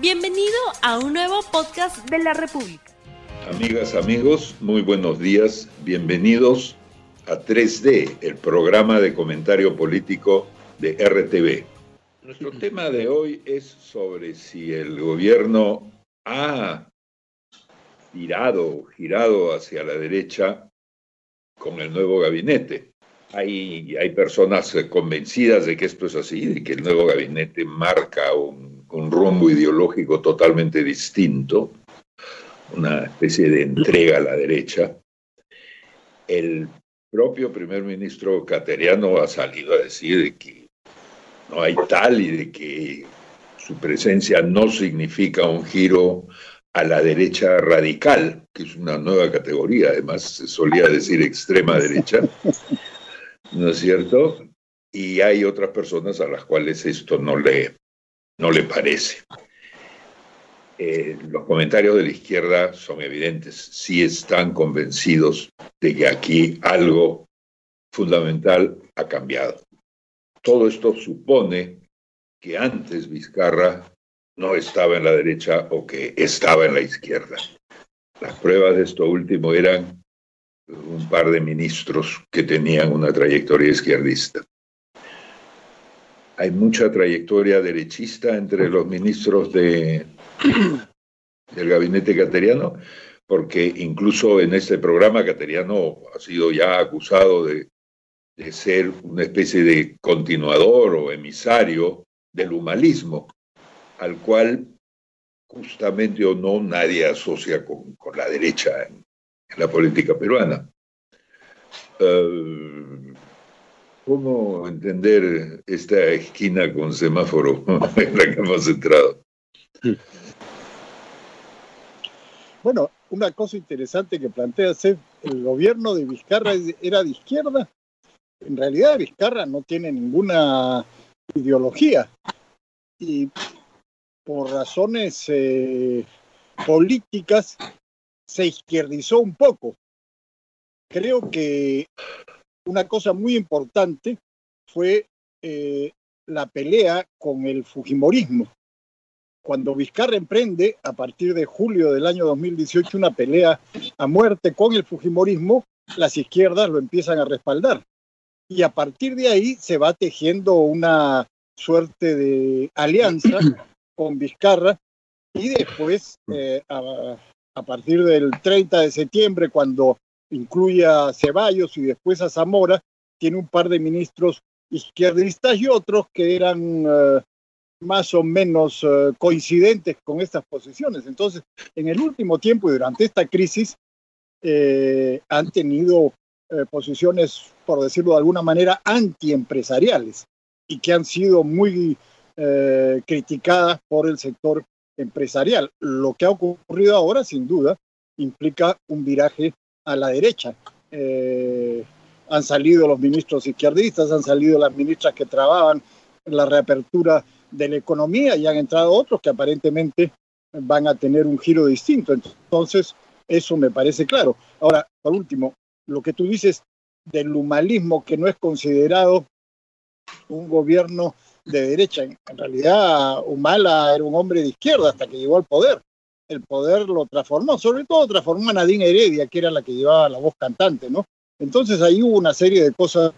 Bienvenido a un nuevo podcast de la República. Amigas, amigos, muy buenos días. Bienvenidos a 3D, el programa de comentario político de RTV. Nuestro tema de hoy es sobre si el gobierno ha girado, girado hacia la derecha con el nuevo gabinete. Hay, hay personas convencidas de que esto es así, de que el nuevo gabinete marca un, un rumbo ideológico totalmente distinto, una especie de entrega a la derecha. El propio primer ministro cateriano ha salido a decir que no hay tal y de que su presencia no significa un giro a la derecha radical, que es una nueva categoría, además se solía decir extrema derecha, ¿no es cierto? Y hay otras personas a las cuales esto no le, no le parece. Eh, los comentarios de la izquierda son evidentes, sí están convencidos de que aquí algo fundamental ha cambiado. Todo esto supone que antes Vizcarra no estaba en la derecha o que estaba en la izquierda. Las pruebas de esto último eran un par de ministros que tenían una trayectoria izquierdista. Hay mucha trayectoria derechista entre los ministros de, del gabinete cateriano, porque incluso en este programa Cateriano ha sido ya acusado de, de ser una especie de continuador o emisario del humanismo, al cual justamente o no nadie asocia con, con la derecha en, la política peruana. Uh, ¿Cómo entender esta esquina con semáforo en la que hemos entrado? Bueno, una cosa interesante que plantea es el gobierno de Vizcarra era de izquierda. En realidad Vizcarra no tiene ninguna ideología y por razones eh, políticas se izquierdizó un poco. Creo que una cosa muy importante fue eh, la pelea con el Fujimorismo. Cuando Vizcarra emprende, a partir de julio del año 2018, una pelea a muerte con el Fujimorismo, las izquierdas lo empiezan a respaldar. Y a partir de ahí se va tejiendo una suerte de alianza con Vizcarra y después, eh, a, a, partir del 30 de septiembre, cuando incluye a Ceballos y después a Zamora, tiene un par de ministros izquierdistas y otros que eran uh, más o menos uh, coincidentes con estas posiciones. Entonces, en el último tiempo y durante esta crisis, eh, han tenido eh, posiciones, por decirlo de alguna manera, antiempresariales y que han sido muy eh, criticadas por el sector empresarial. Lo que ha ocurrido ahora, sin duda, implica un viraje a la derecha. Eh, han salido los ministros izquierdistas, han salido las ministras que trabajan en la reapertura de la economía y han entrado otros que aparentemente van a tener un giro distinto. Entonces, eso me parece claro. Ahora, por último, lo que tú dices del humanismo que no es considerado un gobierno de derecha. En realidad, Humala era un hombre de izquierda hasta que llegó al poder. El poder lo transformó, sobre todo transformó a Nadine Heredia, que era la que llevaba la voz cantante, ¿no? Entonces ahí hubo una serie de cosas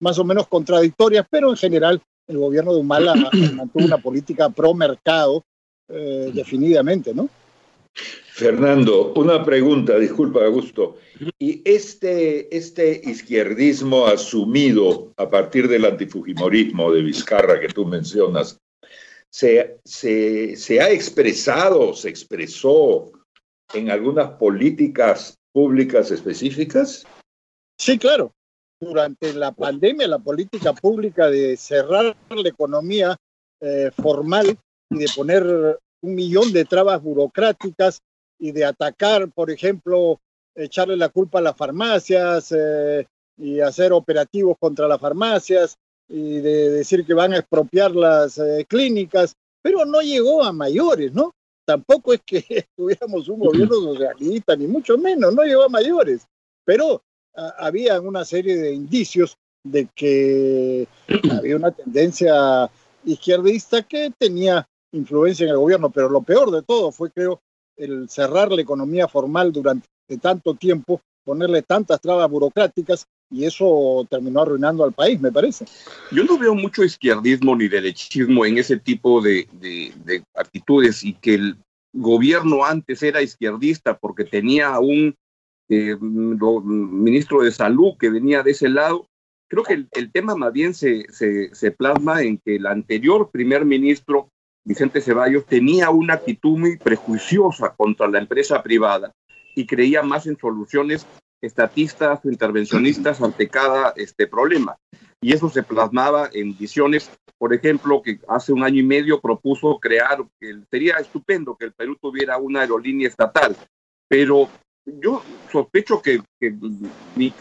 más o menos contradictorias, pero en general el gobierno de Humala mantuvo una política pro mercado eh, definidamente, ¿no? Fernando, una pregunta, disculpa, Augusto. ¿Y este, este izquierdismo asumido a partir del antifujimorismo de Vizcarra que tú mencionas, ¿se, se, ha expresado, se expresó en algunas políticas públicas específicas? Sí, claro. Durante la pandemia, la política pública de cerrar la economía eh, formal y de poner un millón de trabas burocráticas y de atacar, por ejemplo, echarle la culpa a las farmacias eh, y hacer operativos contra las farmacias y de decir que van a expropiar las eh, clínicas, pero no llegó a mayores, ¿no? Tampoco es que tuviéramos un gobierno socialista, ni mucho menos, no llegó a mayores, pero a, había una serie de indicios de que había una tendencia izquierdista que tenía influencia en el gobierno, pero lo peor de todo fue, creo, el cerrar la economía formal durante tanto tiempo, ponerle tantas trabas burocráticas y eso terminó arruinando al país, me parece. Yo no veo mucho izquierdismo ni derechismo en ese tipo de, de, actitudes y que el gobierno antes era izquierdista porque tenía un eh, ministro de salud que venía de ese lado. Creo que el, tema más bien se, se, se, plasma en que el anterior primer ministro, Vicente Ceballos, tenía una actitud muy prejuiciosa contra la empresa privada y creía más en soluciones estatistas o intervencionistas ante cada este problema. Y eso se plasmaba en visiones, por ejemplo, que hace un año y medio propuso crear, que sería estupendo que el Perú tuviera una aerolínea estatal, pero yo sospecho que, que mi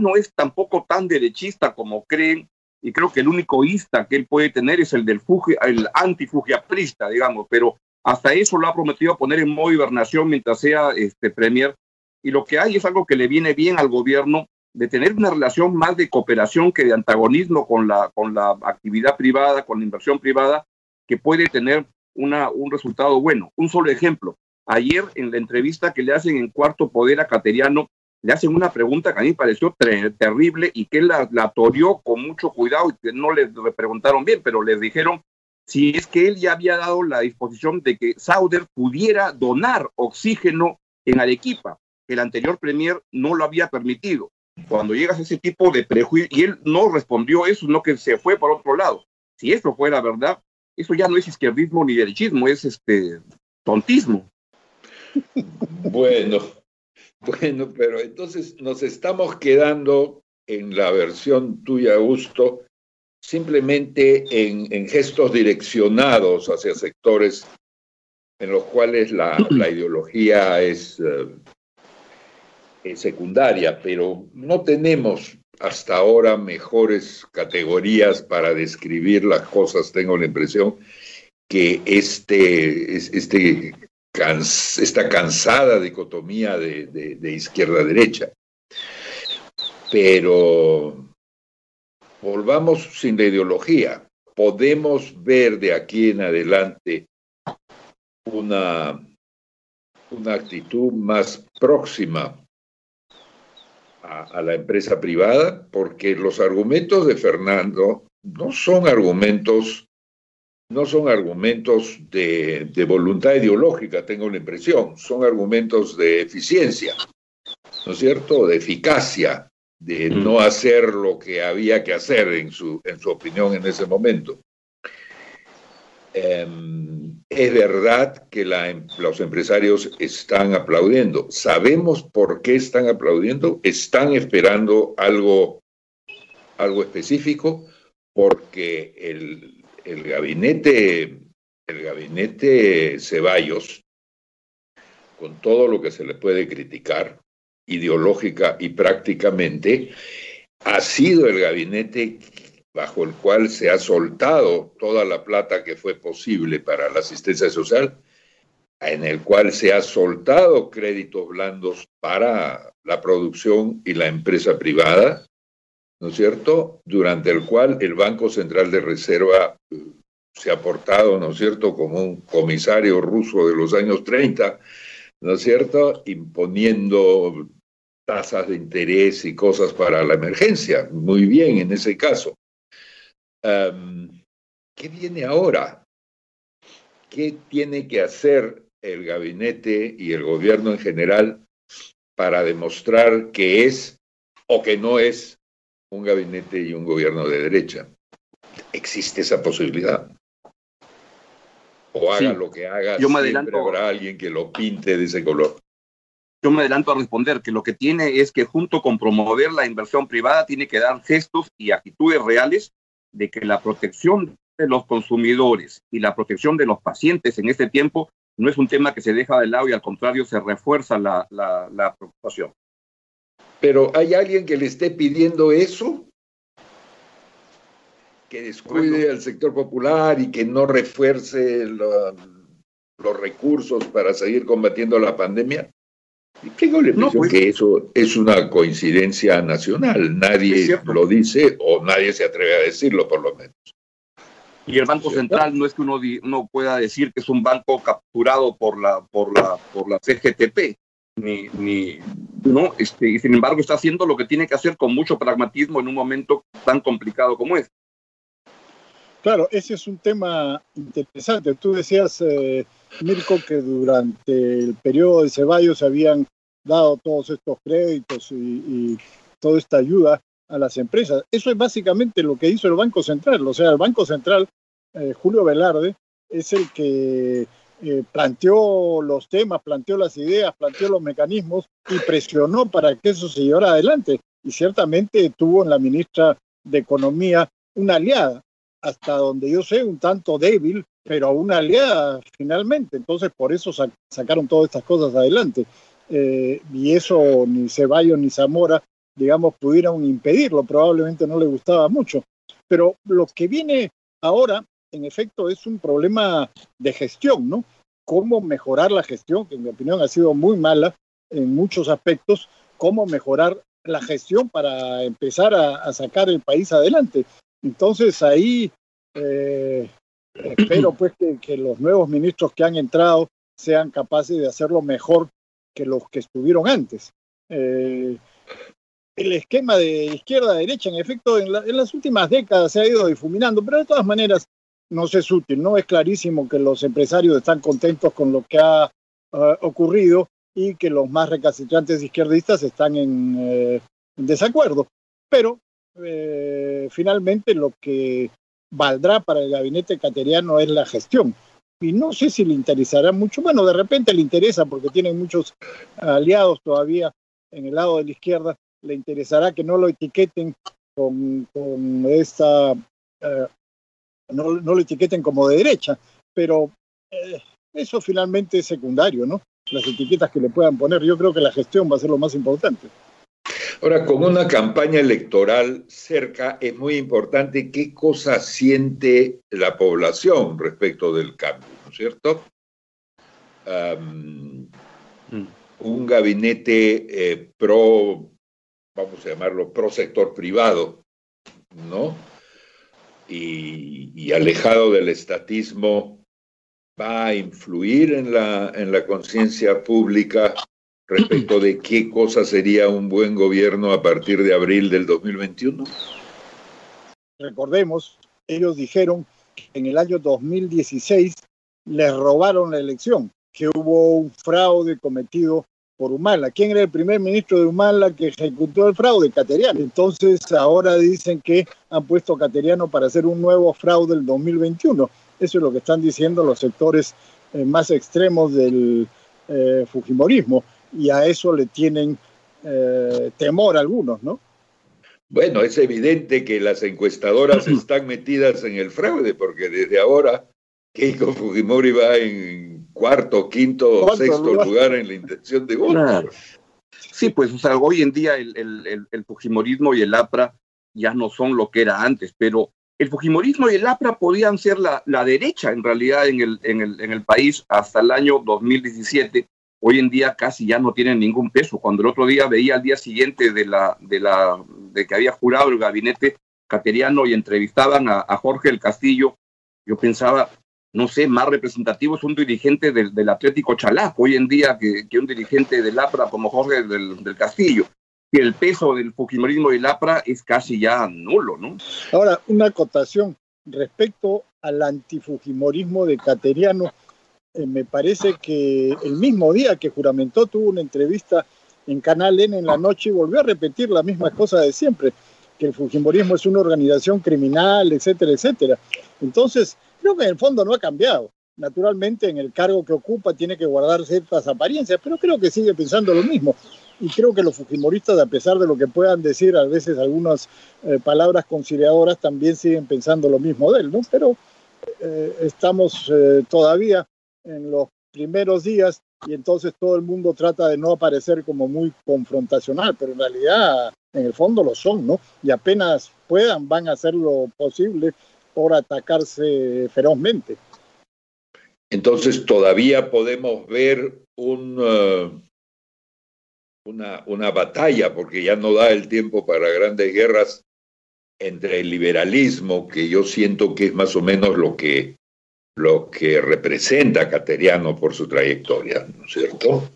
no es tampoco tan derechista como creen, y creo que el único ista que él puede tener es el del fugi, el antifugiaprista, digamos, pero hasta eso lo ha prometido poner en modo hibernación mientras sea este premier y lo que hay es algo que le viene bien al gobierno de tener una relación más de cooperación que de antagonismo con la, con la actividad privada, con la inversión privada, que puede tener una, un resultado bueno. Un solo ejemplo. Ayer en la entrevista que le hacen en Cuarto Poder a Cateriano, le hacen una pregunta que a mí pareció terrible y que él la, la torió con mucho cuidado y que no le preguntaron bien, pero le dijeron si es que él ya había dado la disposición de que Sauder pudiera donar oxígeno en Arequipa el anterior premier no lo había permitido. Cuando llegas a ese tipo de prejuicio, y él no respondió eso, no que se fue por otro lado. Si eso fuera verdad, eso ya no es izquierdismo ni derechismo, es este tontismo. Bueno, bueno, pero entonces nos estamos quedando en la versión tuya, Augusto, simplemente en, gestos direccionados hacia sectores en los cuales la, ideología es eh, eh, secundaria, pero no tenemos hasta ahora mejores categorías para describir las cosas, tengo la impresión, que este, este esta cansada dicotomía de, de izquierda-derecha. Pero volvamos sin la ideología. Podemos ver de aquí en adelante una, una actitud más próxima a, la empresa privada, porque los argumentos de Fernando no son argumentos no son argumentos de, de, voluntad ideológica, tengo la impresión, son argumentos de eficiencia, ¿no es cierto? De eficacia, de mm. no hacer lo que había que hacer en su, en su opinión en ese momento. Em, es verdad que em, los empresarios están aplaudiendo. ¿Sabemos por qué están aplaudiendo? ¿Están esperando algo, algo específico? Porque el, el gabinete, el gabinete Ceballos, con todo lo que se le puede criticar, ideológica y prácticamente, ha sido el gabinete bajo el cual se ha soltado toda la plata que fue posible para la asistencia social, en el cual se ha soltado créditos blandos para la producción y la empresa privada, ¿no es cierto? Durante el cual el Banco Central de Reserva eh, se ha portado, ¿no es cierto?, como un comisario ruso de los años 30, ¿no es cierto?, imponiendo tasas de interés y cosas para la emergencia. Muy bien en ese caso. ¿Qué viene ahora? ¿Qué tiene que hacer el gabinete y el gobierno en general para demostrar que es o que no es un gabinete y un gobierno de derecha? ¿Existe esa posibilidad? O haga lo que haga, Yo me siempre habrá alguien que lo pinte de ese color. Yo me adelanto a responder que lo que tiene es que junto con promover la inversión privada tiene que dar gestos y actitudes reales de que la protección de los consumidores y la protección de los pacientes en este tiempo no es un tema que se deja de lado y al contrario se refuerza la, la, preocupación. Pero ¿hay alguien que le esté pidiendo eso? Que descuide al sector popular y que no refuerce los recursos para seguir combatiendo la pandemia. Tengo la impresión pues. que eso es una coincidencia nacional. Nadie lo dice o nadie se atreve a decirlo, por lo menos. Y el Banco Central no es que uno, uno pueda decir que es un banco capturado por la, por la, por la CGTP, ni, ni, no, este, y sin embargo está haciendo lo que tiene que hacer con mucho pragmatismo en un momento tan complicado como es. Claro, ese es un tema interesante. Tú decías, eh, Mirko, que durante el periodo de Ceballos se habían dado todos estos créditos y, toda esta ayuda a las empresas. Eso es básicamente lo que hizo el Banco Central. O sea, el Banco Central, eh, Julio Velarde, es el que eh, planteó los temas, planteó las ideas, planteó los mecanismos y presionó para que eso se llevara adelante. Y ciertamente tuvo en la ministra de Economía una aliada hasta donde yo sé, un tanto débil, pero una aliada finalmente. Entonces, por eso sacaron todas estas cosas adelante. Eh, y eso ni Ceballos ni Zamora, digamos, pudieron impedirlo. Probablemente no le gustaba mucho. Pero lo que viene ahora, en efecto, es un problema de gestión, ¿no? Cómo mejorar la gestión, que en mi opinión ha sido muy mala en muchos aspectos, cómo mejorar la gestión para empezar a sacar el país adelante. Entonces ahí eh, espero pues que, los nuevos ministros que han entrado sean capaces de hacerlo mejor que los que estuvieron antes. Eh, el esquema de izquierda-derecha, en efecto, en, las últimas décadas se ha ido difuminando, pero de todas maneras no es útil. No es clarísimo que los empresarios están contentos con lo que ha uh, ocurrido y que los más recalcitrantes izquierdistas están en, eh, en desacuerdo. Pero eh, finalmente lo que valdrá para el gabinete cateriano es la gestión. Y no sé si le interesará mucho. Bueno, de repente le interesa porque tiene muchos aliados todavía en el lado de la izquierda. Le interesará que no lo etiqueten con, esta. Eh, no, lo etiqueten como de derecha. Pero eh, eso finalmente es secundario, ¿no? Las etiquetas que le puedan poner. Yo creo que la gestión va a ser lo más importante. Ahora, con una campaña electoral cerca, es muy importante qué cosa siente la población respecto del cambio, ¿no es cierto? Mm. Un gabinete eh, pro, vamos a llamarlo, pro sector privado, ¿no? Y, alejado del estatismo, va a influir en la, en la conciencia pública respecto de qué cosa sería un buen gobierno a partir de abril del 2021? Recordemos, ellos dijeron que en el año 2016 les robaron la elección, que hubo un fraude cometido por Humala. ¿Quién era el primer ministro de Humala que ejecutó el fraude? Cateriano. Entonces ahora dicen que han puesto a Cateriano para hacer un nuevo fraude el 2021. Eso es lo que están diciendo los sectores eh, más extremos del eh, Fujimorismo y a eso le tienen eh, temor algunos, ¿no? Bueno, es evidente que las encuestadoras están metidas en el fraude, porque desde ahora Keiko Fujimori va en cuarto, quinto, o sexto lugar? en la intención de voto. Sí, pues o sea, hoy en día el, el, el, Fujimorismo y el APRA ya no son lo que era antes, pero el Fujimorismo y el APRA podían ser la, la derecha en realidad en el, en, el, en el país hasta el año 2017 hoy en día casi ya no tienen ningún peso. Cuando el otro día veía al día siguiente de, la, de, la, de que había jurado el gabinete cateriano y entrevistaban a, Jorge el Castillo, yo pensaba, no sé, más representativo es un dirigente del, Atlético Chalaco hoy en día que, un dirigente del APRA como Jorge del, Castillo. Y el peso del Fujimorismo del APRA es casi ya nulo, ¿no? Ahora, una acotación respecto al antifujimorismo de Cateriano me parece que el mismo día que juramentó tuvo una entrevista en Canal N en la noche y volvió a repetir la misma cosa de siempre, que el Fujimorismo es una organización criminal, etcétera, etcétera. Entonces, creo que en el fondo no ha cambiado. Naturalmente, en el cargo que ocupa tiene que guardar ciertas apariencias, pero creo que sigue pensando lo mismo. Y creo que los Fujimoristas, a pesar de lo que puedan decir a veces algunas eh, palabras conciliadoras, también siguen pensando lo mismo de él, ¿no? Pero eh, estamos todavía en los primeros días y entonces todo el mundo trata de no aparecer como muy confrontacional, pero en realidad en el fondo lo son, ¿no? Y apenas puedan van a hacer lo posible por atacarse ferozmente. Entonces todavía podemos ver un, uh, una, una batalla, porque ya no da el tiempo para grandes guerras entre el liberalismo, que yo siento que es más o menos lo que, lo que representa Cateriano por su trayectoria, ¿no es cierto?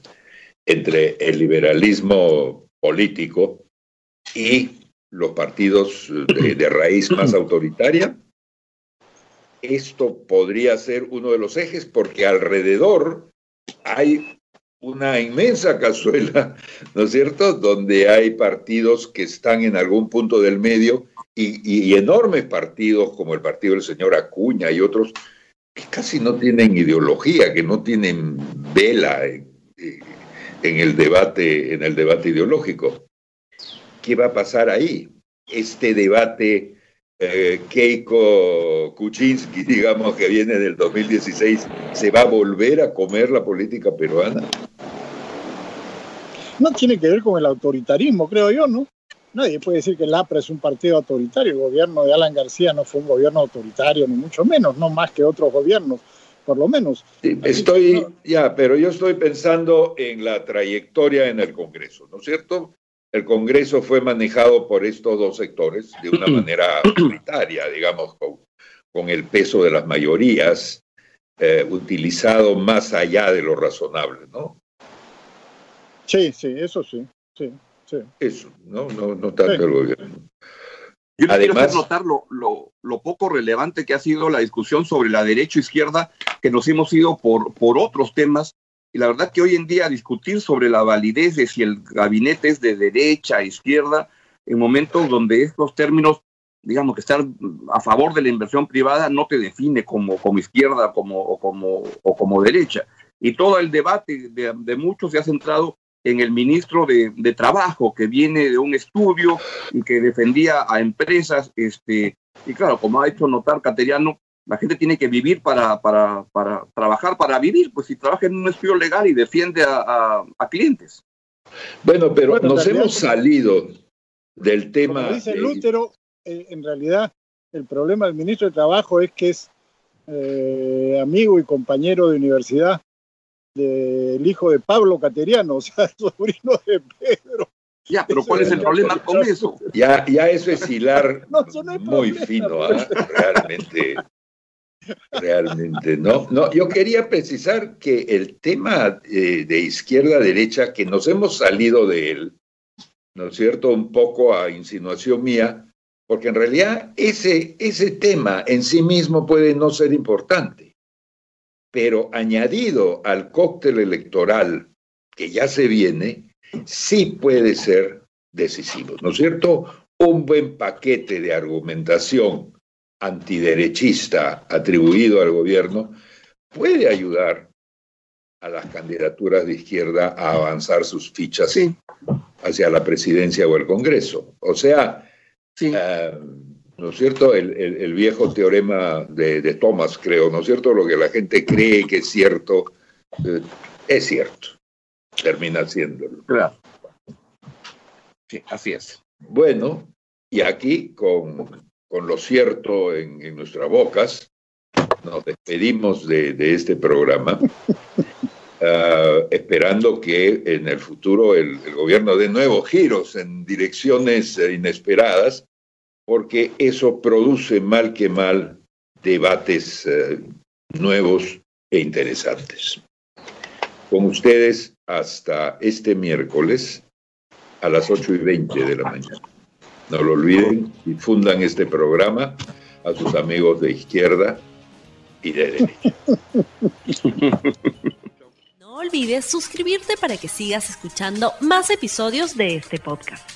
Entre el liberalismo político y los partidos de, raíz más autoritaria. Esto podría ser uno de los ejes porque alrededor hay una inmensa cazuela, ¿no es cierto?, donde hay partidos que están en algún punto del medio y, enormes partidos como el partido del señor Acuña y otros que casi no tienen ideología, que no tienen vela en, el debate, en el debate ideológico. ¿Qué va a pasar ahí? Este debate eh, Keiko Kuczynski, digamos, que viene del 2016, ¿se va a volver a comer la política peruana? No tiene que ver con el autoritarismo, creo yo, ¿no? Nadie puede decir que el APRA es un partido autoritario. El gobierno de Alan García no fue un gobierno autoritario, ni mucho menos, no más que otros gobiernos, por lo menos. estoy, ya, pero yo estoy pensando en la trayectoria en el Congreso, ¿no es cierto? el Congreso fue manejado por estos dos sectores de una manera autoritaria, digamos, con, el peso de las mayorías, eh, utilizado más allá de lo razonable, ¿no? Sí, sí, eso sí, sí, sí. Eso, no, no, no tanto el gobierno. Yo Además, quiero notar lo, lo, poco relevante que ha sido la discusión sobre la derecha-izquierda, que nos hemos ido por, por otros temas y la verdad que hoy en día discutir sobre la validez de si el gabinete es de derecha, izquierda, en momentos donde estos términos, digamos que estar a favor de la inversión privada no te define como, como izquierda como, o, como, o como derecha. Y todo el debate de, de muchos se ha centrado en el ministro de, de, Trabajo, que viene de un estudio y que defendía a empresas, este, y claro, como ha hecho notar Cateriano, la gente tiene que vivir para, para, para trabajar, para vivir, pues si trabaja en un estudio legal y defiende a, a, clientes. Bueno, pero nos hemos salido del tema. Como dice Lútero, eh, en realidad el problema del ministro de Trabajo es que es eh, amigo y compañero de universidad del hijo de Pablo Cateriano, o sea, sobrino de Pedro. Ya, pero ¿cuál es el problema con eso? Ya, ya eso es hilar muy fino, ¿ah? realmente realmente, ¿no? No, yo quería precisar que el tema eh, de izquierda-derecha, que nos hemos salido de él, ¿no es cierto? Un poco a insinuación mía, porque en realidad ese, ese tema en sí mismo puede no ser importante, pero añadido al cóctel electoral que ya se viene, sí puede ser decisivo, ¿no es cierto? Un buen paquete de argumentación antiderechista atribuido al gobierno puede ayudar a las candidaturas de izquierda a avanzar sus fichas hacia la presidencia o el Congreso. O sea, eh, ¿no es cierto? El, viejo teorema de, Thomas, creo, ¿no es cierto? Lo que la gente cree que es cierto, eh, es cierto. Termina siéndolo. Claro. Sí, así es. Bueno, y aquí con con lo cierto en, nuestras bocas, nos despedimos de, este programa, ah, esperando que en el futuro el, gobierno dé nuevos giros en direcciones eh, inesperadas, porque eso produce mal que mal debates eh, nuevos e interesantes. Con ustedes hasta este miércoles a las 8 y 20 de la mañana. No lo olviden, difundan este programa a sus amigos de izquierda y de derecha. No olvides suscribirte para que sigas escuchando más episodios de este podcast.